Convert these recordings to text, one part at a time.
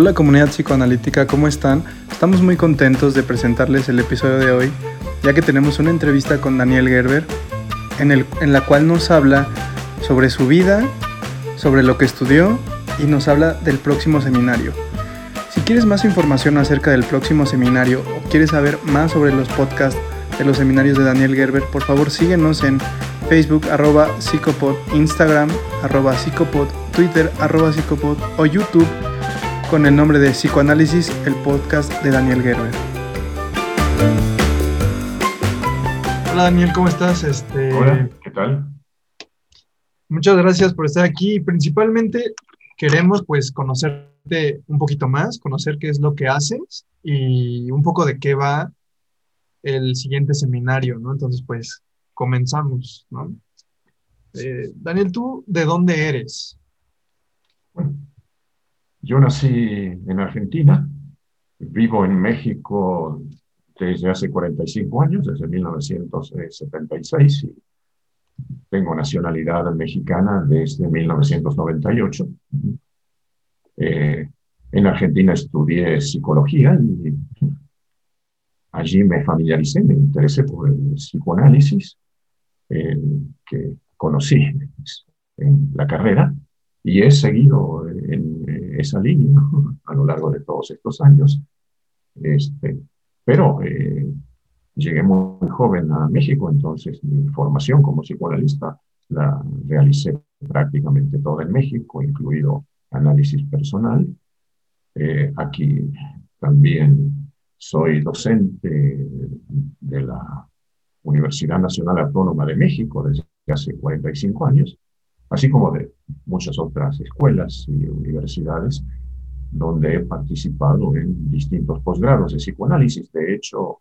Hola comunidad psicoanalítica, ¿cómo están? Estamos muy contentos de presentarles el episodio de hoy, ya que tenemos una entrevista con Daniel Gerber, en, el, en la cual nos habla sobre su vida, sobre lo que estudió y nos habla del próximo seminario. Si quieres más información acerca del próximo seminario o quieres saber más sobre los podcasts de los seminarios de Daniel Gerber, por favor síguenos en Facebook arroba psicopod, Instagram arroba psicopod, Twitter arroba psicopod o YouTube con el nombre de Psicoanálisis, el podcast de Daniel Gerber. Hola Daniel, ¿cómo estás? Este... Hola, ¿qué tal? Muchas gracias por estar aquí. Principalmente queremos pues conocerte un poquito más, conocer qué es lo que haces y un poco de qué va el siguiente seminario, ¿no? Entonces pues comenzamos, ¿no? Eh, Daniel, ¿tú de dónde eres? Bueno, yo nací en Argentina, vivo en México desde hace 45 años, desde 1976, y tengo nacionalidad mexicana desde 1998. Eh, en Argentina estudié psicología y allí me familiaricé, me interesé por el psicoanálisis que conocí en la carrera y he seguido en esa línea a lo largo de todos estos años. Este, pero eh, llegué muy joven a México, entonces mi formación como psicoanalista la realicé prácticamente toda en México, incluido análisis personal. Eh, aquí también soy docente de la Universidad Nacional Autónoma de México desde hace 45 años, así como de muchas otras escuelas y universidades donde he participado en distintos posgrados de psicoanálisis. De hecho,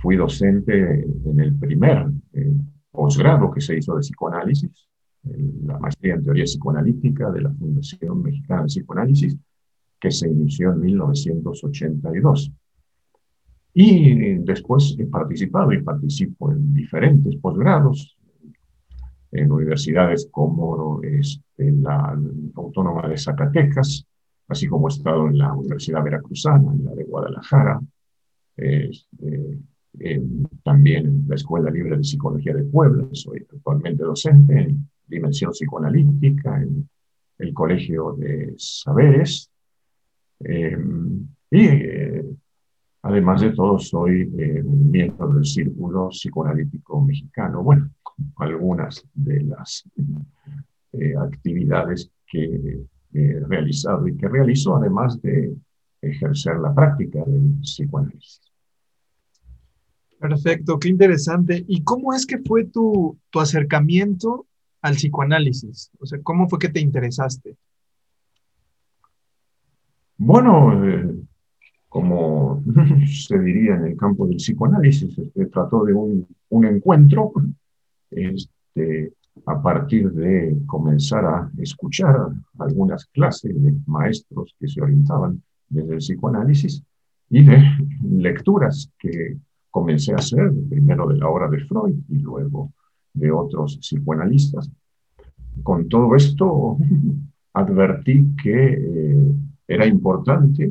fui docente en el primer eh, posgrado que se hizo de psicoanálisis, la maestría en teoría psicoanalítica de la Fundación Mexicana de Psicoanálisis, que se inició en 1982. Y después he participado y participo en diferentes posgrados, en universidades como este, la Autónoma de Zacatecas, así como he estado en la Universidad Veracruzana, en la de Guadalajara, este, también en la Escuela Libre de Psicología de Puebla, soy actualmente docente en Dimensión Psicoanalítica, en el Colegio de Saberes, eh, y Además de todo, soy eh, miembro del Círculo Psicoanalítico Mexicano. Bueno, algunas de las eh, actividades que he realizado y que realizo, además de ejercer la práctica del psicoanálisis. Perfecto, qué interesante. ¿Y cómo es que fue tu, tu acercamiento al psicoanálisis? O sea, ¿cómo fue que te interesaste? Bueno, eh, como se diría en el campo del psicoanálisis, este, trató de un, un encuentro este, a partir de comenzar a escuchar algunas clases de maestros que se orientaban desde el psicoanálisis y de lecturas que comencé a hacer, primero de la obra de Freud y luego de otros psicoanalistas. Con todo esto advertí que eh, era importante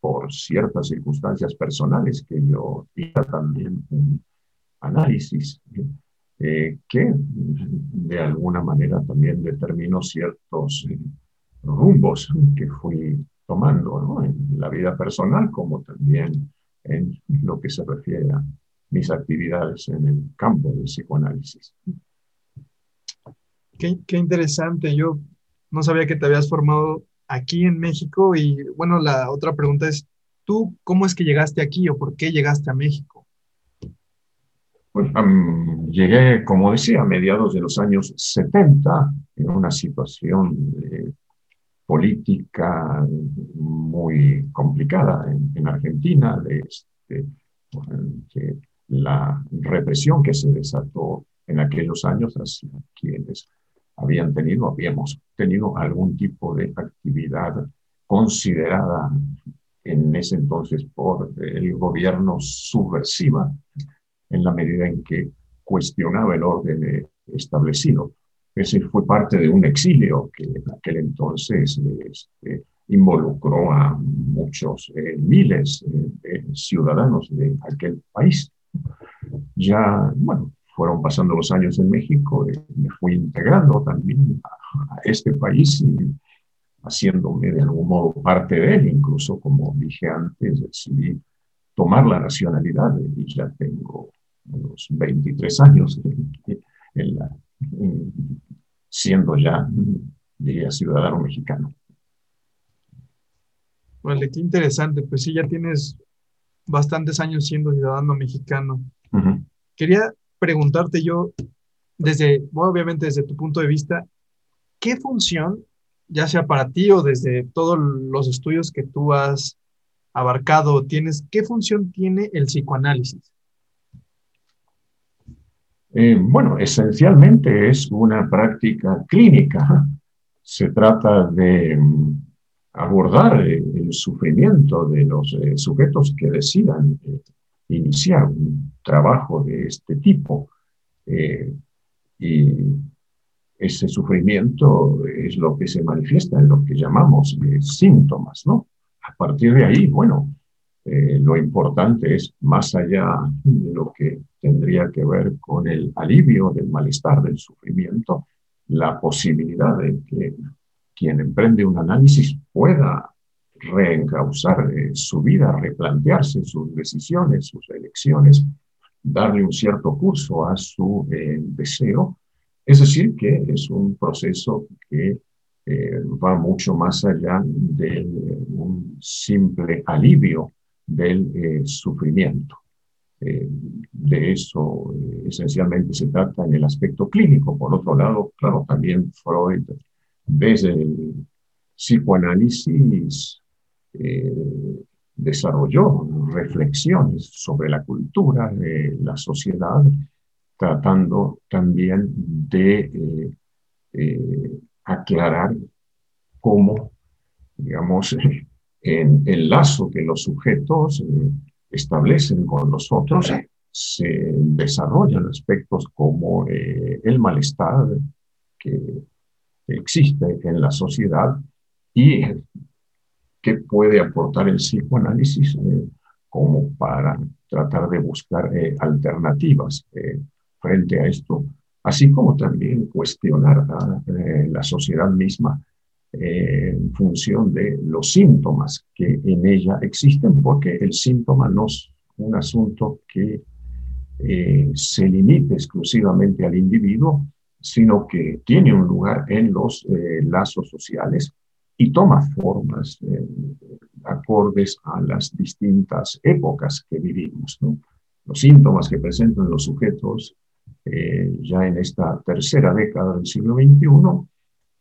por ciertas circunstancias personales que yo hice también un análisis eh, que de alguna manera también determinó ciertos eh, rumbos que fui tomando en la vida personal como también en lo que se refiere a mis actividades en el campo del psicoanálisis. Qué, qué interesante. Yo no sabía que te habías formado aquí en México y bueno, la otra pregunta es, ¿tú cómo es que llegaste aquí o por qué llegaste a México? Pues, llegué, como decía, a mediados de los años 70 en una situación política muy complicada en, Argentina, este, la represión que se desató en aquellos años hacia quienes habían tenido, habíamos tenido algún tipo de actividad considerada en ese entonces por el gobierno subversiva, en la medida en que cuestionaba el orden establecido. Ese fue parte de un exilio que en aquel entonces este, involucró a muchos miles de ciudadanos de aquel país. Ya, bueno, fueron pasando los años en México, me fui integrando también a, este país y haciéndome de algún modo parte de él, incluso como dije antes, decidí tomar la nacionalidad y ya tengo unos 23 años en, la, siendo ya, diría, ciudadano mexicano. Vale, qué interesante. Pues sí, ya tienes bastantes años siendo ciudadano mexicano. Quería preguntarte yo, desde, obviamente desde tu punto de vista, ¿qué función, ya sea para ti o desde todos los estudios que tú has abarcado, tienes, qué función tiene el psicoanálisis? Eh, bueno, esencialmente es una práctica clínica. Se trata de mm, abordar el sufrimiento de los eh, sujetos que decidan eh, iniciar un trabajo de este tipo. y ese sufrimiento es lo que se manifiesta en lo que llamamos síntomas, ¿no? A partir de ahí, bueno, eh, lo importante es, más allá de lo que tendría que ver con el alivio del malestar, del sufrimiento, la posibilidad de que quien emprende un análisis pueda reencauzar eh, su vida, replantearse sus decisiones, sus elecciones, darle un cierto curso a su eh, deseo. Es decir, que es un proceso que va mucho más allá de un simple alivio del eh, sufrimiento. Eh, de eso eh, esencialmente se trata en el aspecto clínico. Por otro lado, claro, también Freud, desde el psicoanálisis, desarrolló reflexiones sobre la cultura, de la sociedad, tratando también de aclarar cómo, digamos, en el lazo que los sujetos eh, establecen con los otros, se desarrollan aspectos como eh, el malestar que existe en la sociedad y que puede aportar el psicoanálisis eh, como para tratar de buscar alternativas frente a esto, así como también cuestionar a la sociedad misma en función de los síntomas que en ella existen, porque el síntoma no es un asunto que eh, se limite exclusivamente al individuo, sino que tiene un lugar en los eh, lazos sociales y toma formas eh, acordes a las distintas épocas que vivimos. Los síntomas que presentan los sujetos ya en esta tercera década del siglo XXI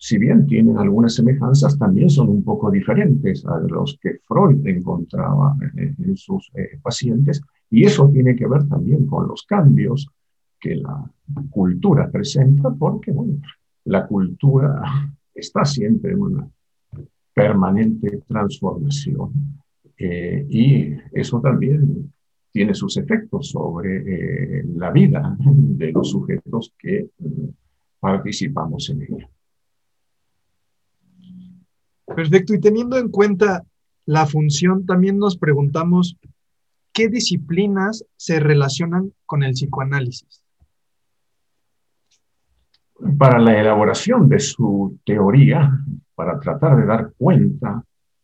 si bien tienen algunas semejanzas, también son un poco diferentes a los que Freud encontraba en, sus eh, pacientes, y eso tiene que ver también con los cambios que la cultura presenta, porque bueno, la cultura está siempre en una permanente transformación, eh, y eso también tiene sus efectos sobre eh, la vida de los sujetos que participamos en ella. Perfecto. Y teniendo en cuenta la función, también nos preguntamos qué disciplinas se relacionan con el psicoanálisis. Para la elaboración de su teoría, para tratar de dar cuenta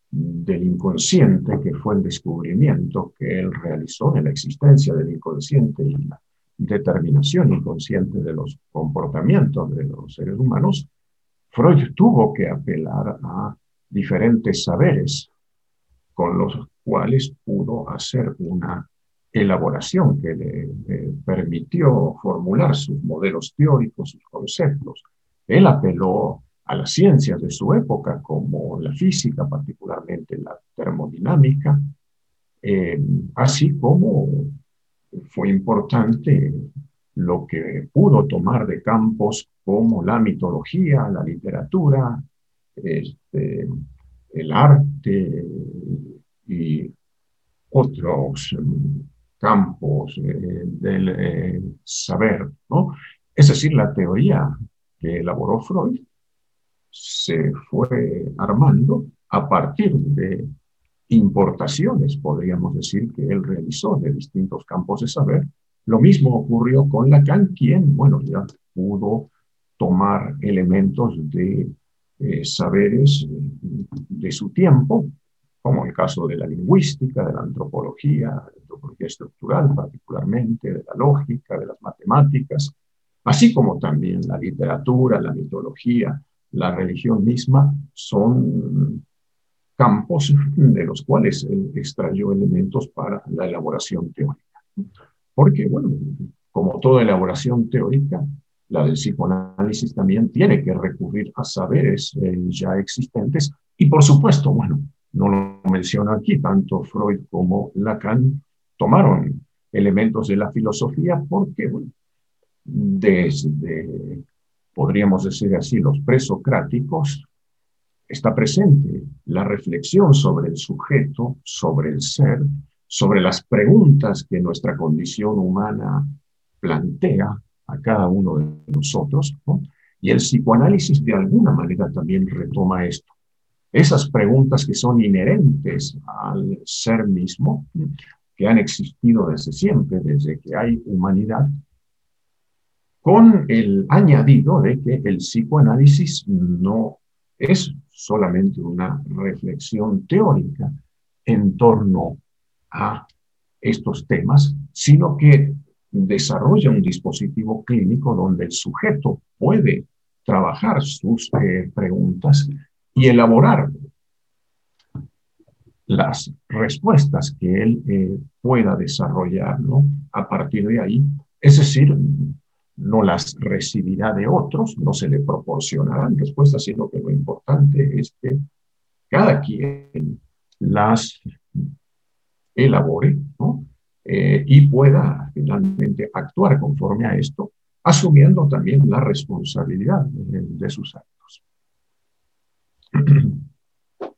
del inconsciente, que fue el descubrimiento que él realizó de la existencia del inconsciente y la determinación inconsciente de los comportamientos de los seres humanos, Freud tuvo que apelar a diferentes saberes con los cuales pudo hacer una elaboración que le, permitió formular sus modelos teóricos, sus conceptos. Él apeló a las ciencias de su época, como la física, particularmente la termodinámica, eh, así como fue importante lo que pudo tomar de campos como la mitología, la literatura, este, el arte y otros campos eh, del eh, saber, ¿no? Es decir, la teoría que elaboró Freud se fue armando a partir de importaciones, podríamos decir, que él realizó de distintos campos de saber. Lo mismo ocurrió con Lacan, quien, bueno, ya pudo tomar elementos de eh, saberes de su tiempo, como el caso de la lingüística, de la antropología, la antropología estructural particularmente, de la lógica, de las matemáticas, así como también la literatura, la mitología, la religión misma, son campos de los cuales él extrayó elementos para la elaboración teórica. Porque, bueno, como toda elaboración teórica, la del psicoanálisis también tiene que recurrir a saberes eh, ya existentes. Y, por supuesto, bueno, no lo menciono aquí, tanto Freud como Lacan tomaron elementos de la filosofía porque, desde, podríamos decir así, los presocráticos, está presente la reflexión sobre el sujeto, sobre el ser, sobre las preguntas que nuestra condición humana plantea a cada uno de nosotros, y el psicoanálisis de alguna manera también retoma esto. Esas preguntas que son inherentes al ser mismo, que han existido desde siempre, desde que hay humanidad, con el añadido de que el psicoanálisis no es solamente una reflexión teórica en torno a estos temas, sino que desarrolla un dispositivo clínico donde el sujeto puede trabajar sus eh, preguntas y elaborar las respuestas que él eh, pueda desarrollar a partir de ahí. Es decir, no las recibirá de otros, no se le proporcionarán respuestas, sino que lo importante es que cada quien las elabore eh, y pueda finalmente actuar conforme a esto, asumiendo también la responsabilidad de, sus actos.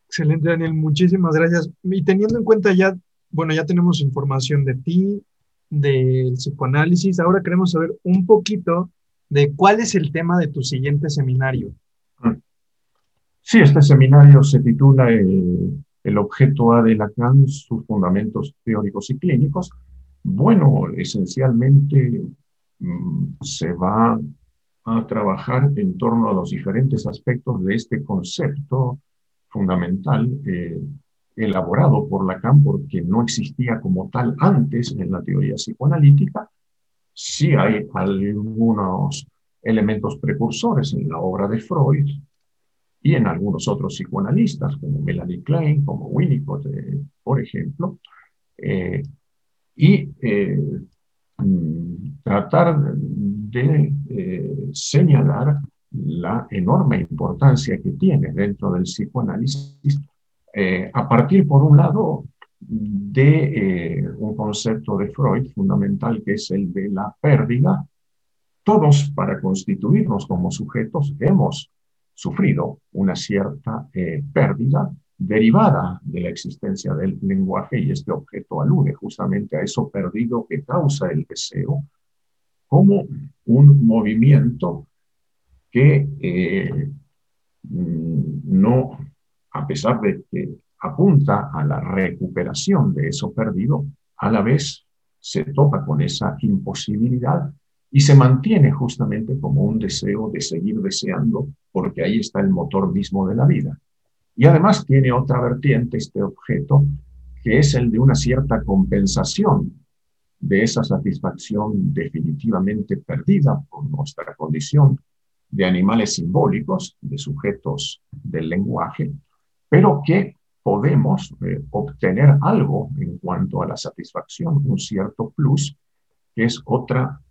Excelente, Daniel, muchísimas gracias. Y teniendo en cuenta ya, bueno, ya tenemos información de ti, del psicoanálisis. Ahora queremos saber un poquito de cuál es el tema de tu siguiente seminario. Sí, este seminario se titula El, objeto A de Lacan, sus fundamentos teóricos y clínicos. Bueno, esencialmente mm, se va a trabajar en torno a los diferentes aspectos de este concepto fundamental eh, elaborado por Lacan porque no existía como tal antes en la teoría psicoanalítica. Sí hay algunos elementos precursores en la obra de Freud y en algunos otros psicoanalistas, como Melanie Klein, como Winnicott, eh, por ejemplo, eh, y eh, mm, tratar de señalar la enorme importancia que tiene dentro del psicoanálisis a partir, por un lado, de un concepto de Freud fundamental que es el de la pérdida. Todos, para constituirnos como sujetos, hemos sufrido una cierta eh, pérdida derivada de la existencia del lenguaje y este objeto alude justamente a eso perdido que causa el deseo como un movimiento que no a pesar de que apunta a la recuperación de eso perdido, a la vez se topa con esa imposibilidad y se mantiene justamente como un deseo de seguir deseando, porque ahí está el motor mismo de la vida. Y además tiene otra vertiente este objeto, que es el de una cierta compensación de esa satisfacción definitivamente perdida por nuestra condición de animales simbólicos, de sujetos del lenguaje, pero que podemos eh, obtener algo en cuanto a la satisfacción, un cierto plus, que es otra,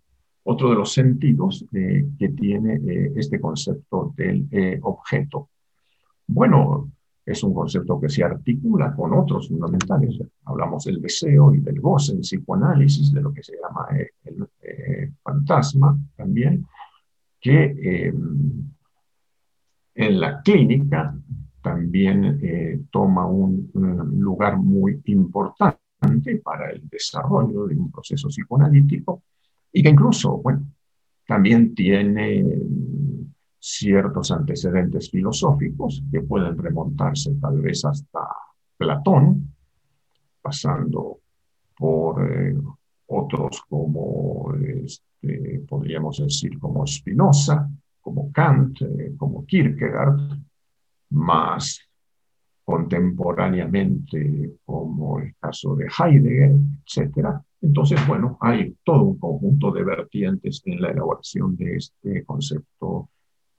otro de los sentidos eh, que tiene eh, este concepto del objeto. Bueno, es un concepto que se articula con otros fundamentales. Hablamos del deseo y del goce en psicoanálisis, de lo que se llama el fantasma también, que en la clínica también eh, toma un, lugar muy importante para el desarrollo de un proceso psicoanalítico y que incluso, bueno, también tiene ciertos antecedentes filosóficos que pueden remontarse tal vez hasta Platón, pasando por eh, otros como, este, podríamos decir, como Spinoza, como Kant, eh, como Kierkegaard, más contemporáneamente como el caso de Heidegger, etc. Entonces, bueno, hay todo un conjunto de vertientes en la elaboración de este concepto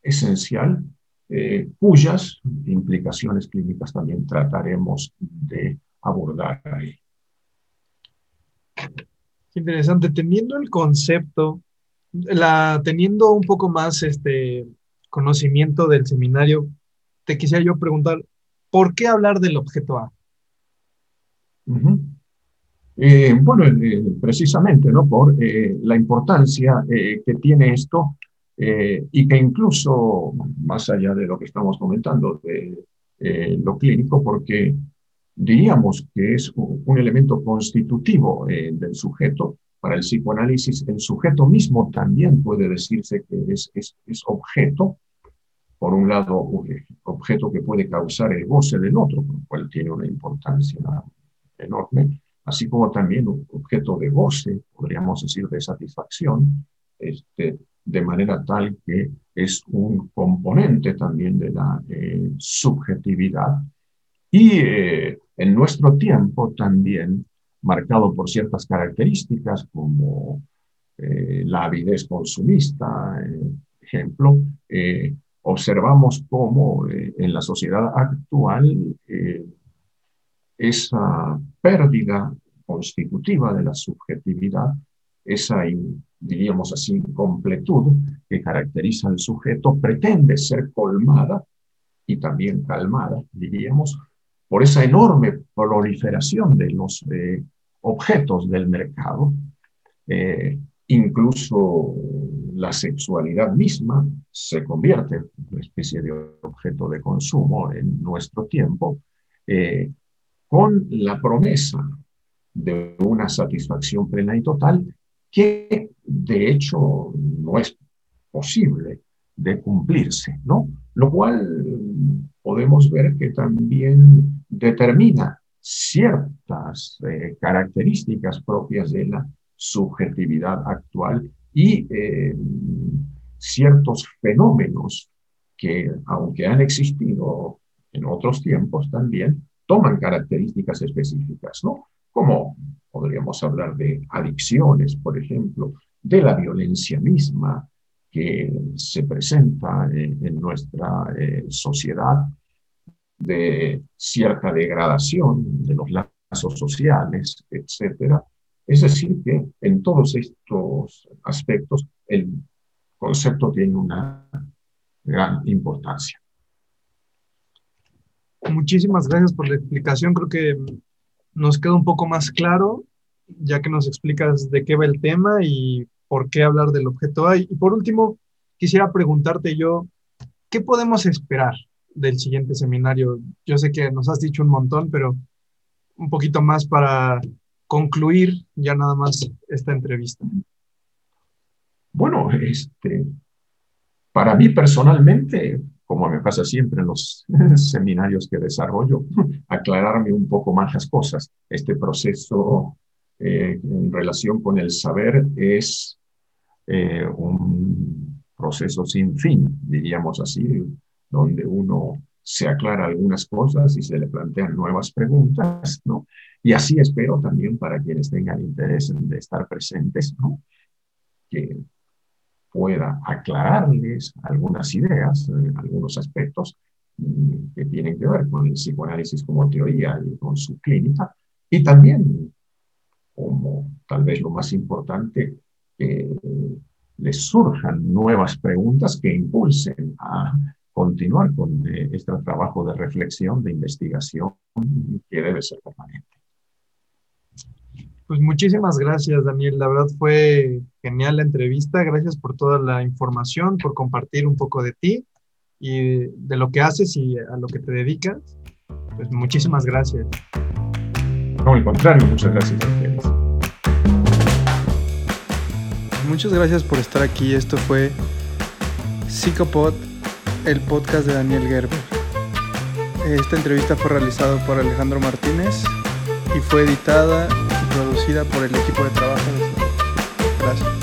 esencial, eh, cuyas implicaciones clínicas también trataremos de abordar ahí. Interesante, teniendo el concepto, la, teniendo un poco más este conocimiento del seminario, te quisiera yo preguntar, ¿por qué hablar del objeto A? Eh, bueno, eh, precisamente, ¿no? Por la importancia que tiene esto eh, y que incluso, más allá de lo que estamos comentando, de eh, lo clínico, porque diríamos que es un, elemento constitutivo eh, del sujeto. Para el psicoanálisis, el sujeto mismo también puede decirse que es, es, es objeto, por un lado, objeto que puede causar el goce del otro, lo cual tiene una importancia enorme, así como también un objeto de goce, podríamos decir, de satisfacción, este, de manera tal que es un componente también de la eh, subjetividad. Y eh, en nuestro tiempo también marcado por ciertas características como eh, la avidez consumista, ejemplo, observamos cómo en la sociedad actual esa pérdida constitutiva de la subjetividad, esa diríamos así, incompletud que caracteriza al sujeto pretende ser colmada y también calmada, diríamos, por esa enorme proliferación de los eh, objetos del mercado. Eh, incluso la sexualidad misma se convierte en una especie de objeto de consumo en nuestro tiempo, eh, con la promesa de una satisfacción plena y total que de hecho no es posible de cumplirse, ¿no? Lo cual podemos ver que también determina ciertas eh, características propias de la subjetividad actual y eh, ciertos fenómenos que, aunque han existido en otros tiempos también, toman características específicas, ¿no? Como podríamos hablar de adicciones, por ejemplo, de la violencia misma que se presenta en, nuestra eh, sociedad, de cierta degradación de los lazos sociales, etc. Es decir, que en todos estos aspectos el concepto tiene una gran importancia. Muchísimas gracias por la explicación. Creo que nos queda un poco más claro, ya que nos explicas de qué va el tema y por qué hablar del objeto A. Y por último, quisiera preguntarte yo, ¿qué podemos esperar del siguiente seminario? Yo sé que nos has dicho un montón, pero un poquito más para concluir ya nada más esta entrevista. Bueno, este, para mí personalmente, como me pasa siempre en los seminarios que desarrollo, aclararme un poco más las cosas. Este proceso eh, en relación con el saber es eh, un proceso sin fin, diríamos así, donde uno se aclara algunas cosas y se le plantean nuevas preguntas, ¿no? Y así espero también para quienes tengan interés en estar presentes, ¿no? Que pueda aclararles algunas ideas, eh, algunos aspectos mm, que tienen que ver con el psicoanálisis como teoría y con su clínica, y también, como tal vez lo más importante, que les surjan nuevas preguntas que impulsen a continuar con eh, este trabajo de reflexión, de investigación, que debe ser permanente. Pues muchísimas gracias, Daniel. La verdad fue genial la entrevista. Gracias por toda la información, por compartir un poco de ti y de lo que haces y a lo que te dedicas. Pues muchísimas gracias. No, al contrario, muchas gracias a ustedes. Muchas gracias por estar aquí. Esto fue Psicopod el podcast de Daniel Gerber. Esta entrevista fue realizada por Alejandro Martínez y fue editada producida por el equipo de trabajo Gracias.